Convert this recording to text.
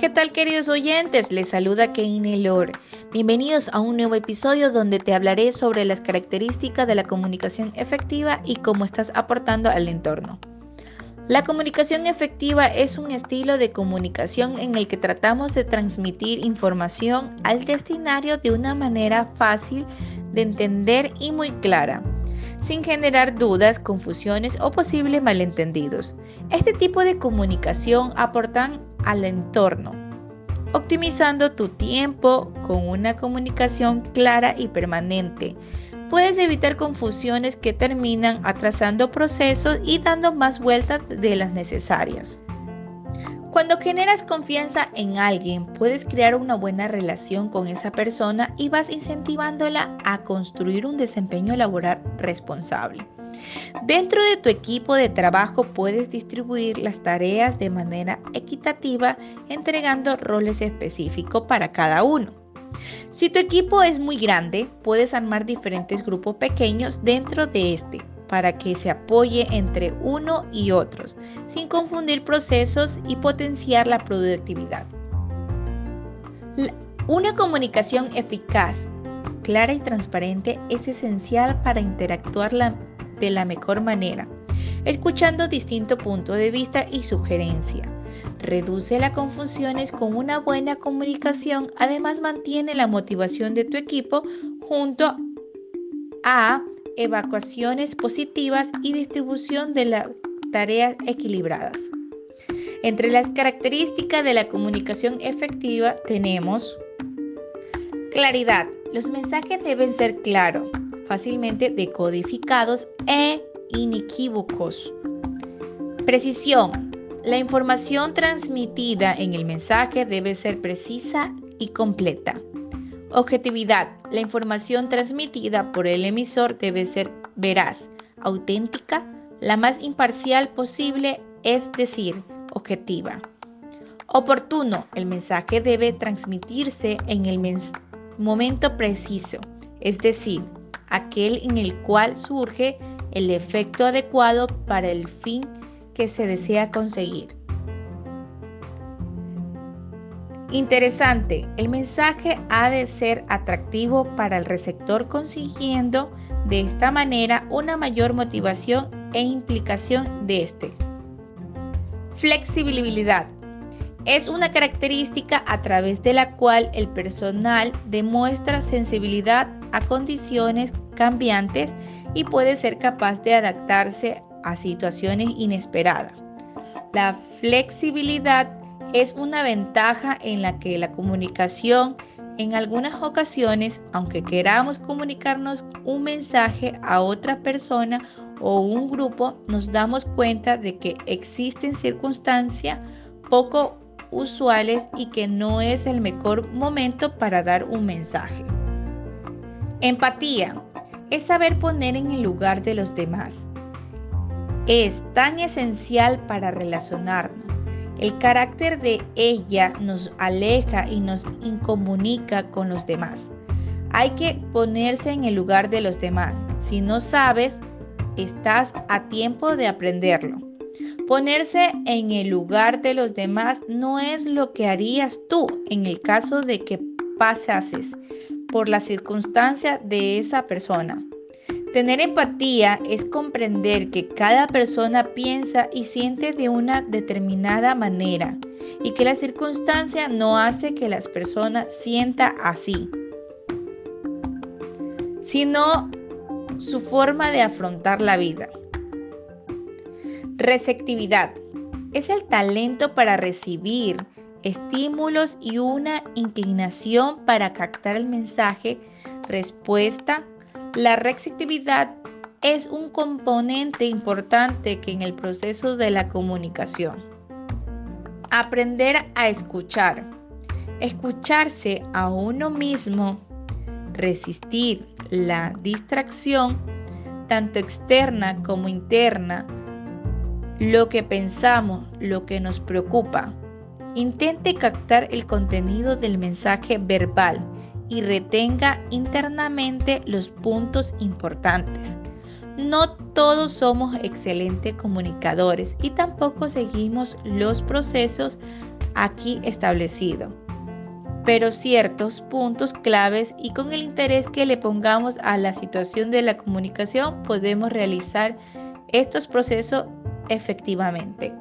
¿Qué tal queridos oyentes? Les saluda Keine Lore. Bienvenidos a un nuevo episodio donde te hablaré sobre las características de la comunicación efectiva y cómo estás aportando al entorno. La comunicación efectiva es un estilo de comunicación en el que tratamos de transmitir información al destinario de una manera fácil de entender y muy clara sin generar dudas, confusiones o posibles malentendidos. Este tipo de comunicación aportan al entorno, optimizando tu tiempo con una comunicación clara y permanente. Puedes evitar confusiones que terminan atrasando procesos y dando más vueltas de las necesarias. Cuando generas confianza en alguien, puedes crear una buena relación con esa persona y vas incentivándola a construir un desempeño laboral responsable. Dentro de tu equipo de trabajo puedes distribuir las tareas de manera equitativa entregando roles específicos para cada uno. Si tu equipo es muy grande, puedes armar diferentes grupos pequeños dentro de este para que se apoye entre uno y otros, sin confundir procesos y potenciar la productividad. Una comunicación eficaz, clara y transparente es esencial para interactuar de la mejor manera, escuchando distintos puntos de vista y sugerencia. Reduce las confusiones con una buena comunicación, además mantiene la motivación de tu equipo junto a evacuaciones positivas y distribución de las tareas equilibradas. Entre las características de la comunicación efectiva tenemos claridad. Los mensajes deben ser claros, fácilmente decodificados e inequívocos. Precisión. La información transmitida en el mensaje debe ser precisa y completa. Objetividad. La información transmitida por el emisor debe ser veraz, auténtica, la más imparcial posible, es decir, objetiva. Oportuno. El mensaje debe transmitirse en el momento preciso, es decir, aquel en el cual surge el efecto adecuado para el fin que se desea conseguir. Interesante, el mensaje ha de ser atractivo para el receptor consiguiendo de esta manera una mayor motivación e implicación de este. Flexibilidad. Es una característica a través de la cual el personal demuestra sensibilidad a condiciones cambiantes y puede ser capaz de adaptarse a situaciones inesperadas. La flexibilidad es una ventaja en la que la comunicación en algunas ocasiones, aunque queramos comunicarnos un mensaje a otra persona o un grupo, nos damos cuenta de que existen circunstancias poco usuales y que no es el mejor momento para dar un mensaje. Empatía es saber poner en el lugar de los demás. Es tan esencial para relacionarnos el carácter de ella nos aleja y nos incomunica con los demás. Hay que ponerse en el lugar de los demás. Si no sabes, estás a tiempo de aprenderlo. Ponerse en el lugar de los demás no es lo que harías tú en el caso de que pasases por la circunstancia de esa persona. Tener empatía es comprender que cada persona piensa y siente de una determinada manera y que la circunstancia no hace que las personas sienta así, sino su forma de afrontar la vida. Receptividad es el talento para recibir estímulos y una inclinación para captar el mensaje, respuesta, la receptividad es un componente importante que en el proceso de la comunicación. Aprender a escuchar. Escucharse a uno mismo. Resistir la distracción, tanto externa como interna. Lo que pensamos, lo que nos preocupa. Intente captar el contenido del mensaje verbal y retenga internamente los puntos importantes. No todos somos excelentes comunicadores y tampoco seguimos los procesos aquí establecido, pero ciertos puntos claves y con el interés que le pongamos a la situación de la comunicación podemos realizar estos procesos efectivamente.